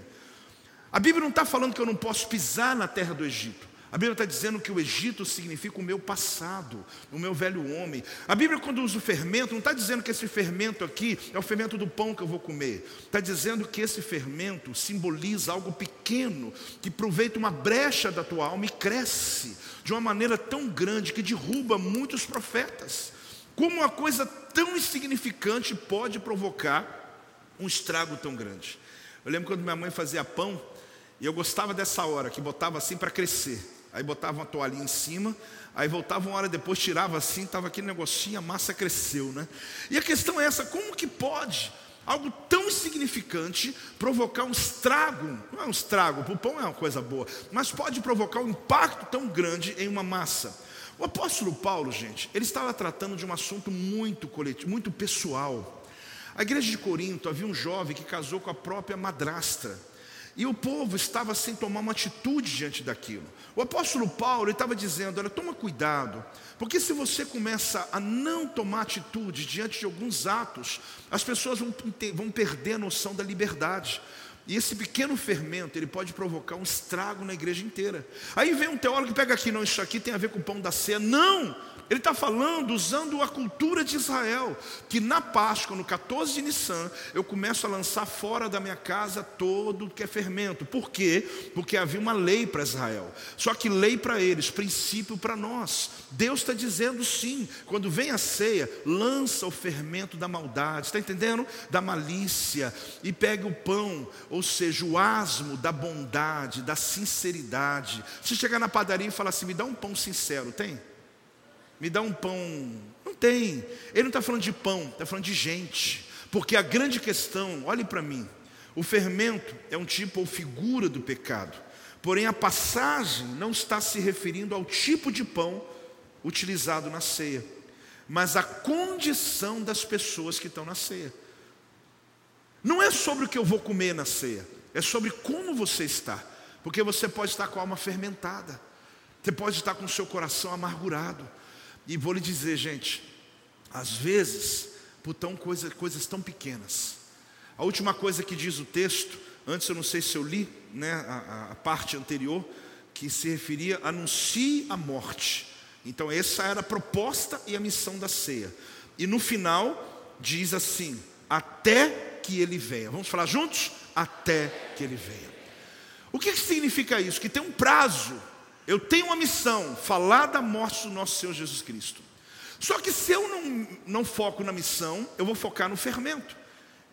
A Bíblia não está falando que eu não posso pisar na terra do Egito. A Bíblia está dizendo que o Egito significa o meu passado, o meu velho homem. A Bíblia, quando usa o fermento, não está dizendo que esse fermento aqui é o fermento do pão que eu vou comer. Está dizendo que esse fermento simboliza algo pequeno, que aproveita uma brecha da tua alma e cresce de uma maneira tão grande que derruba muitos profetas. Como uma coisa tão insignificante pode provocar um estrago tão grande? Eu lembro quando minha mãe fazia pão, e eu gostava dessa hora, que botava assim para crescer. Aí botava uma toalhinha em cima, aí voltava uma hora depois, tirava assim, estava aquele negocinho, a massa cresceu, né? E a questão é essa: como que pode algo tão insignificante provocar um estrago? Não é um estrago, o pão é uma coisa boa, mas pode provocar um impacto tão grande em uma massa. O apóstolo Paulo, gente, ele estava tratando de um assunto muito coletivo, muito pessoal. A igreja de Corinto havia um jovem que casou com a própria madrasta. E o povo estava sem tomar uma atitude diante daquilo. O apóstolo Paulo estava dizendo: olha, toma cuidado, porque se você começa a não tomar atitude diante de alguns atos, as pessoas vão, vão perder a noção da liberdade. E esse pequeno fermento, ele pode provocar um estrago na igreja inteira. Aí vem um teólogo que pega aqui, não, isso aqui tem a ver com o pão da ceia. Não! Ele está falando usando a cultura de Israel, que na Páscoa, no 14 de Nissan, eu começo a lançar fora da minha casa todo que é fermento. Por quê? Porque havia uma lei para Israel. Só que lei para eles, princípio para nós. Deus está dizendo sim, quando vem a ceia, lança o fermento da maldade, está entendendo? Da malícia, e pega o pão, ou seja, o asmo da bondade, da sinceridade. Se chegar na padaria e falar assim, me dá um pão sincero, tem? Me dá um pão. Não tem. Ele não está falando de pão, está falando de gente. Porque a grande questão, olhe para mim, o fermento é um tipo ou figura do pecado. Porém, a passagem não está se referindo ao tipo de pão utilizado na ceia, mas à condição das pessoas que estão na ceia. Não é sobre o que eu vou comer na ceia, é sobre como você está. Porque você pode estar com a alma fermentada, você pode estar com o seu coração amargurado, e vou lhe dizer, gente, às vezes, por tão coisa, coisas tão pequenas. A última coisa que diz o texto, antes eu não sei se eu li né, a, a parte anterior, que se referia anuncie a morte. Então, essa era a proposta e a missão da ceia. E no final, diz assim: até que ele venha. Vamos falar juntos? Até que ele venha. O que significa isso? Que tem um prazo eu tenho uma missão, falar da morte do nosso Senhor Jesus Cristo. Só que se eu não, não foco na missão, eu vou focar no fermento,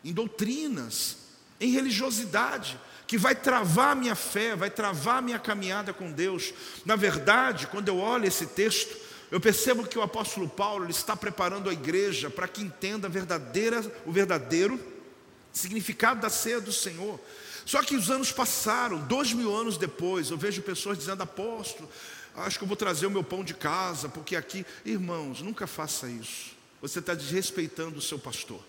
em doutrinas, em religiosidade, que vai travar a minha fé, vai travar a minha caminhada com Deus. Na verdade, quando eu olho esse texto, eu percebo que o apóstolo Paulo está preparando a igreja para que entenda verdadeira, o verdadeiro significado da ceia do Senhor. Só que os anos passaram, dois mil anos depois, eu vejo pessoas dizendo, apóstolo, acho que eu vou trazer o meu pão de casa, porque aqui, irmãos, nunca faça isso. Você está desrespeitando o seu pastor,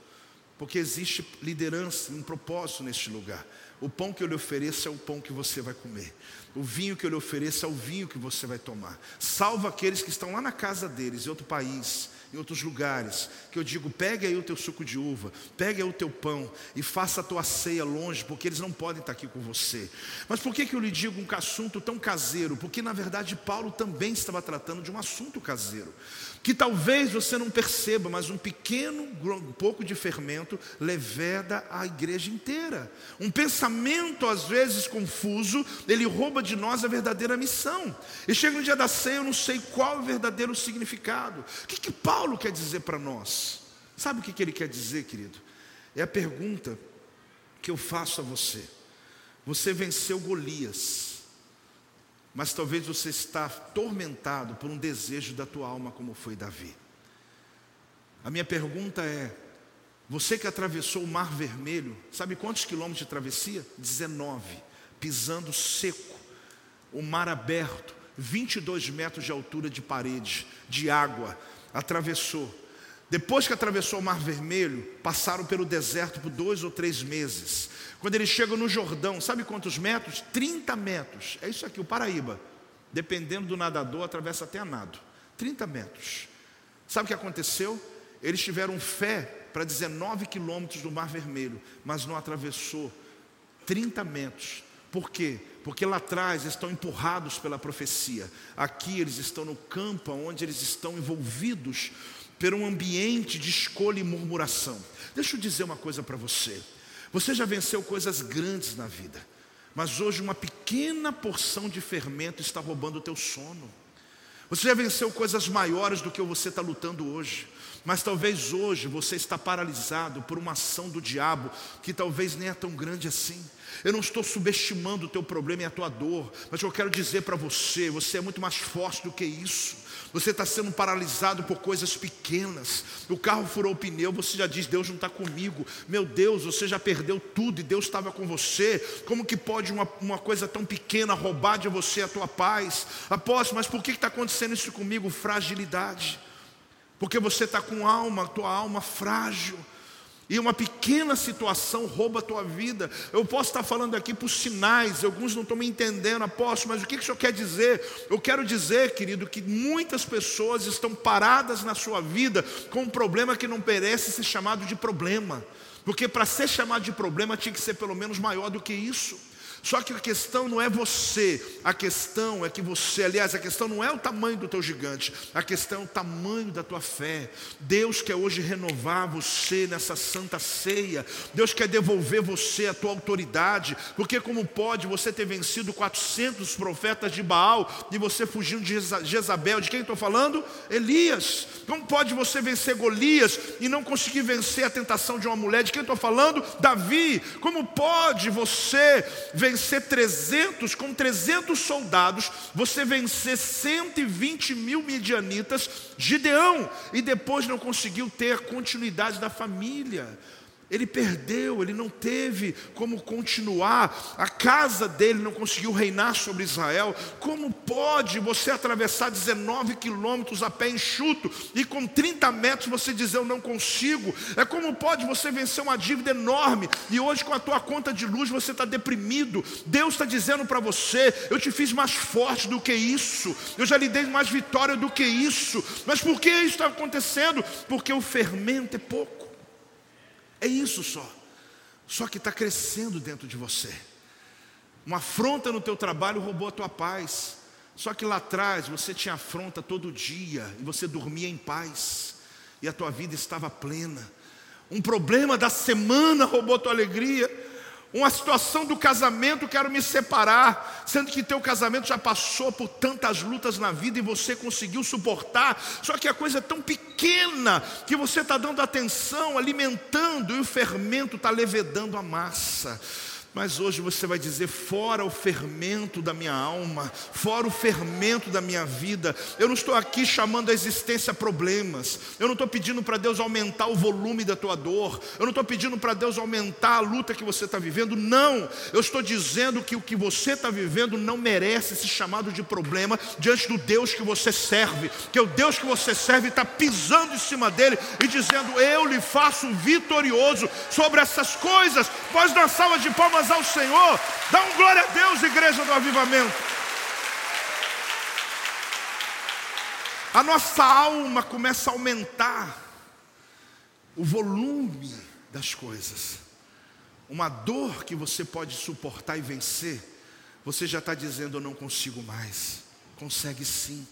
porque existe liderança, um propósito neste lugar. O pão que eu lhe ofereço é o pão que você vai comer. O vinho que eu lhe ofereço é o vinho que você vai tomar. Salva aqueles que estão lá na casa deles, em outro país, em outros lugares, que eu digo: pegue aí o teu suco de uva, pegue aí o teu pão e faça a tua ceia longe, porque eles não podem estar aqui com você. Mas por que, que eu lhe digo um assunto tão caseiro? Porque na verdade Paulo também estava tratando de um assunto caseiro que talvez você não perceba, mas um pequeno um pouco de fermento leveda a igreja inteira. Um pensamento, às vezes confuso, ele rouba de nós a verdadeira missão. E chega no dia da ceia, eu não sei qual é o verdadeiro significado. O que, que Paulo quer dizer para nós? Sabe o que, que ele quer dizer, querido? É a pergunta que eu faço a você. Você venceu Golias mas talvez você está atormentado por um desejo da tua alma, como foi Davi. A minha pergunta é: você que atravessou o Mar Vermelho, sabe quantos quilômetros de travessia? 19, pisando seco, o mar aberto, 22 metros de altura de parede, de água, atravessou. Depois que atravessou o Mar Vermelho, passaram pelo deserto por dois ou três meses. Quando eles chegam no Jordão, sabe quantos metros? 30 metros. É isso aqui, o Paraíba. Dependendo do nadador, atravessa até a nado. 30 metros. Sabe o que aconteceu? Eles tiveram fé para 19 quilômetros do Mar Vermelho, mas não atravessou 30 metros. Por quê? Porque lá atrás estão empurrados pela profecia. Aqui eles estão no campo onde eles estão envolvidos por um ambiente de escolha e murmuração. Deixa eu dizer uma coisa para você. Você já venceu coisas grandes na vida, mas hoje uma pequena porção de fermento está roubando o teu sono. Você já venceu coisas maiores do que você está lutando hoje. Mas talvez hoje você está paralisado por uma ação do diabo que talvez nem é tão grande assim. Eu não estou subestimando o teu problema e a tua dor, mas eu quero dizer para você, você é muito mais forte do que isso. Você está sendo paralisado por coisas pequenas. O carro furou o pneu, você já diz: Deus não está comigo. Meu Deus, você já perdeu tudo e Deus estava com você. Como que pode uma, uma coisa tão pequena roubar de você a tua paz? Apóstolo, mas por que está acontecendo isso comigo? Fragilidade. Porque você está com alma, tua alma frágil e uma pequena situação rouba a tua vida. Eu posso estar falando aqui por sinais, alguns não estão me entendendo, apóstolo, mas o que, que o senhor quer dizer? Eu quero dizer, querido, que muitas pessoas estão paradas na sua vida com um problema que não merece ser chamado de problema, porque para ser chamado de problema tinha que ser pelo menos maior do que isso. Só que a questão não é você, a questão é que você, aliás, a questão não é o tamanho do teu gigante, a questão é o tamanho da tua fé. Deus quer hoje renovar você nessa santa ceia, Deus quer devolver você a tua autoridade, porque como pode você ter vencido 400 profetas de Baal e você fugindo de Jezabel? De quem estou falando? Elias. Como pode você vencer Golias e não conseguir vencer a tentação de uma mulher? De quem estou falando? Davi. Como pode você vencer? Vencer 300, com 300 soldados, você vencer 120 mil midianitas, Gideão, e depois não conseguiu ter continuidade da família. Ele perdeu, ele não teve como continuar, a casa dele não conseguiu reinar sobre Israel. Como pode você atravessar 19 quilômetros a pé enxuto e com 30 metros você dizer eu não consigo? É como pode você vencer uma dívida enorme e hoje com a tua conta de luz você está deprimido? Deus está dizendo para você: eu te fiz mais forte do que isso, eu já lhe dei mais vitória do que isso. Mas por que isso está acontecendo? Porque o fermento é pouco. É isso só. Só que está crescendo dentro de você. Uma afronta no teu trabalho roubou a tua paz. Só que lá atrás você tinha afronta todo dia e você dormia em paz e a tua vida estava plena. Um problema da semana roubou a tua alegria uma situação do casamento, quero me separar, sendo que teu casamento já passou por tantas lutas na vida e você conseguiu suportar, só que a coisa é tão pequena que você está dando atenção, alimentando, e o fermento está levedando a massa. Mas hoje você vai dizer: fora o fermento da minha alma, fora o fermento da minha vida. Eu não estou aqui chamando a existência problemas. Eu não estou pedindo para Deus aumentar o volume da tua dor. Eu não estou pedindo para Deus aumentar a luta que você está vivendo. Não. Eu estou dizendo que o que você está vivendo não merece esse chamado de problema diante do Deus que você serve. Que o Deus que você serve está pisando em cima dele e dizendo: Eu lhe faço vitorioso sobre essas coisas. Pode dar salva de palmas palmas ao Senhor. Dá um glória a Deus, igreja do avivamento. A nossa alma começa a aumentar o volume das coisas. Uma dor que você pode suportar e vencer, você já está dizendo: Eu não consigo mais. Consegue sim,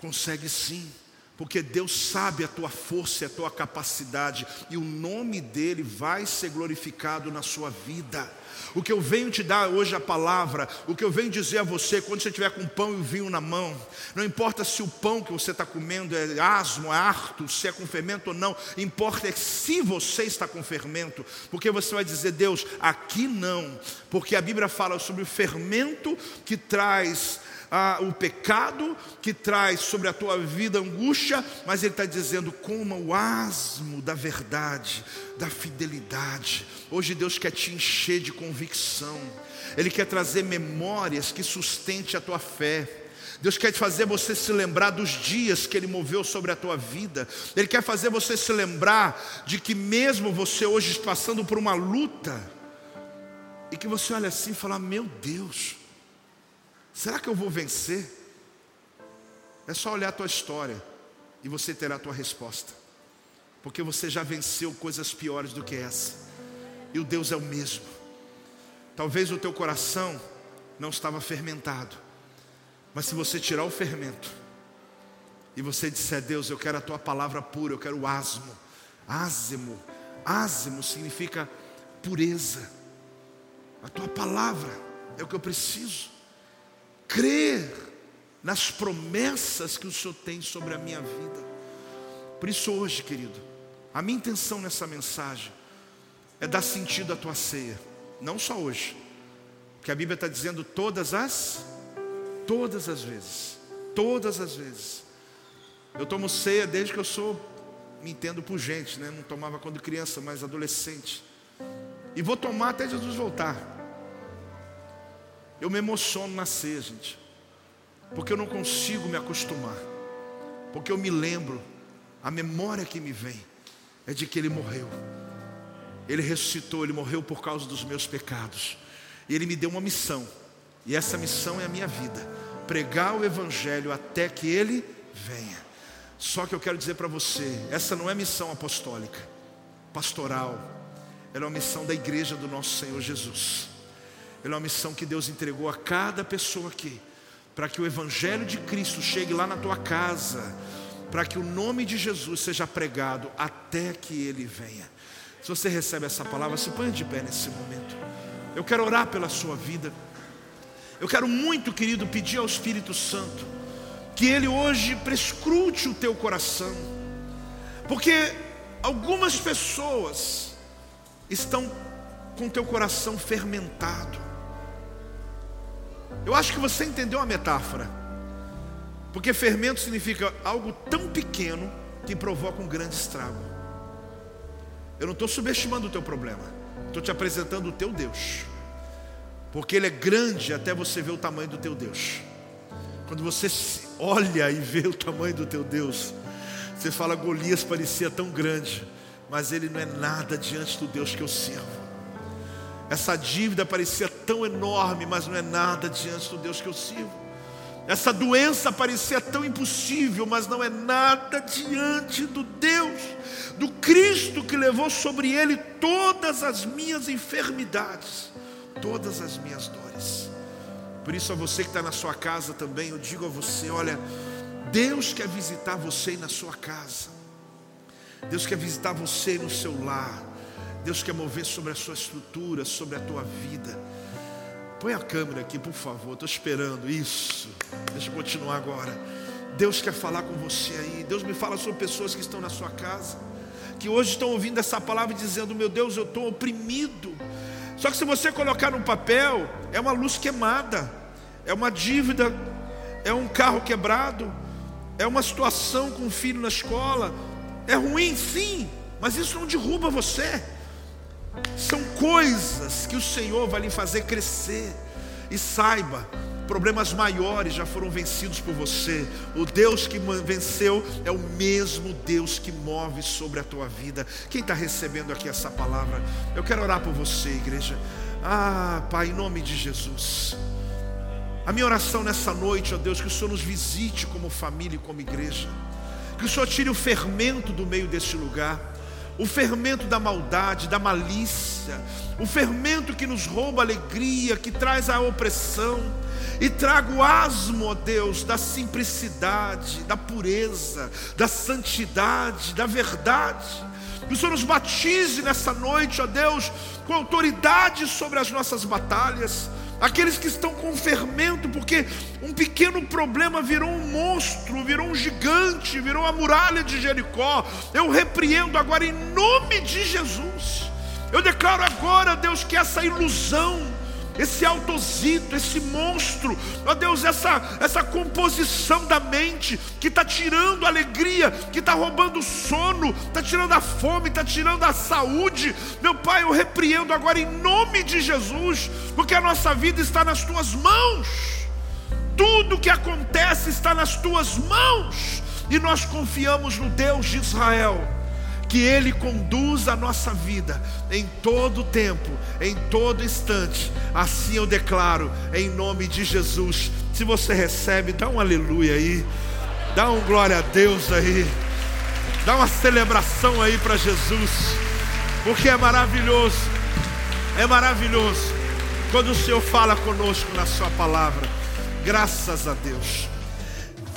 consegue sim porque Deus sabe a tua força e a tua capacidade, e o nome dEle vai ser glorificado na sua vida. O que eu venho te dar hoje a palavra, o que eu venho dizer a você, quando você estiver com pão e vinho na mão, não importa se o pão que você está comendo é asmo, é arto, se é com fermento ou não, importa é se você está com fermento, porque você vai dizer, Deus, aqui não, porque a Bíblia fala sobre o fermento que traz ah, o pecado, que traz sobre a tua vida angústia, mas Ele está dizendo: coma o asmo da verdade, da fidelidade. Hoje Deus quer te encher de convicção, Ele quer trazer memórias que sustente a tua fé. Deus quer fazer você se lembrar dos dias que Ele moveu sobre a tua vida. Ele quer fazer você se lembrar de que mesmo você hoje passando por uma luta, e que você olha assim e fala: Meu Deus, Será que eu vou vencer? É só olhar a tua história e você terá a tua resposta. Porque você já venceu coisas piores do que essa. E o Deus é o mesmo. Talvez o teu coração não estava fermentado. Mas se você tirar o fermento e você disser, Deus, eu quero a tua palavra pura, eu quero o asmo. Ázimo. Ázimo significa pureza. A tua palavra é o que eu preciso crer nas promessas que o Senhor tem sobre a minha vida. Por isso, hoje, querido, a minha intenção nessa mensagem é dar sentido à tua ceia, não só hoje, porque a Bíblia está dizendo todas as, todas as vezes, todas as vezes. Eu tomo ceia desde que eu sou, me entendo por gente, né? Não tomava quando criança, mas adolescente. E vou tomar até Jesus voltar. Eu me emociono na ceia, gente. Porque eu não consigo me acostumar. Porque eu me lembro, a memória que me vem é de que ele morreu. Ele ressuscitou, ele morreu por causa dos meus pecados. E ele me deu uma missão. E essa missão é a minha vida: pregar o evangelho até que ele venha. Só que eu quero dizer para você, essa não é missão apostólica, pastoral. Ela é uma missão da igreja do nosso Senhor Jesus. Ela é uma missão que Deus entregou a cada pessoa aqui, para que o evangelho de Cristo chegue lá na tua casa, para que o nome de Jesus seja pregado até que ele venha. Se você recebe essa palavra, se ponha de pé nesse momento. Eu quero orar pela sua vida. Eu quero muito, querido, pedir ao Espírito Santo que ele hoje prescrute o teu coração, porque algumas pessoas estão com teu coração fermentado. Eu acho que você entendeu a metáfora, porque fermento significa algo tão pequeno que provoca um grande estrago. Eu não estou subestimando o teu problema, estou te apresentando o teu Deus, porque Ele é grande até você ver o tamanho do teu Deus. Quando você olha e vê o tamanho do teu Deus, você fala: Golias parecia tão grande, mas ele não é nada diante do Deus que eu sirvo. Essa dívida parecia tão enorme, mas não é nada diante do Deus que eu sirvo. Essa doença parecia tão impossível, mas não é nada diante do Deus, do Cristo que levou sobre ele todas as minhas enfermidades, todas as minhas dores. Por isso, a você que está na sua casa também, eu digo a você: olha, Deus quer visitar você na sua casa, Deus quer visitar você no seu lar, Deus quer mover sobre a sua estrutura, sobre a tua vida. Põe a câmera aqui, por favor, estou esperando isso. Deixa eu continuar agora. Deus quer falar com você aí. Deus me fala sobre pessoas que estão na sua casa, que hoje estão ouvindo essa palavra dizendo: Meu Deus, eu estou oprimido. Só que se você colocar no papel, é uma luz queimada, é uma dívida, é um carro quebrado, é uma situação com um filho na escola. É ruim, sim, mas isso não derruba você. São coisas que o Senhor vai lhe fazer crescer. E saiba, problemas maiores já foram vencidos por você. O Deus que venceu é o mesmo Deus que move sobre a tua vida. Quem está recebendo aqui essa palavra? Eu quero orar por você, igreja. Ah, Pai, em nome de Jesus. A minha oração nessa noite, ó Deus, que o Senhor nos visite como família e como igreja. Que o Senhor tire o fermento do meio deste lugar o fermento da maldade, da malícia, o fermento que nos rouba a alegria, que traz a opressão, e traga o asmo, ó Deus, da simplicidade, da pureza, da santidade, da verdade. Que o Senhor nos batize nessa noite, ó Deus, com autoridade sobre as nossas batalhas aqueles que estão com fermento, porque um pequeno problema virou um monstro, virou um gigante, virou a muralha de Jericó. Eu repreendo agora em nome de Jesus. Eu declaro agora, Deus, que essa ilusão, esse autosito, esse monstro, ó Deus, essa, essa composição da mente que está tirando a alegria, que está roubando o sono, está tirando a fome, está tirando a saúde. Meu Pai, eu repreendo agora em nome de Jesus, porque a nossa vida está nas tuas mãos. Tudo que acontece está nas tuas mãos, e nós confiamos no Deus de Israel que Ele conduz a nossa vida em todo tempo, em todo instante. Assim eu declaro, em nome de Jesus. Se você recebe, dá um aleluia aí, dá um glória a Deus aí, dá uma celebração aí para Jesus, porque é maravilhoso, é maravilhoso quando o Senhor fala conosco na Sua palavra. Graças a Deus.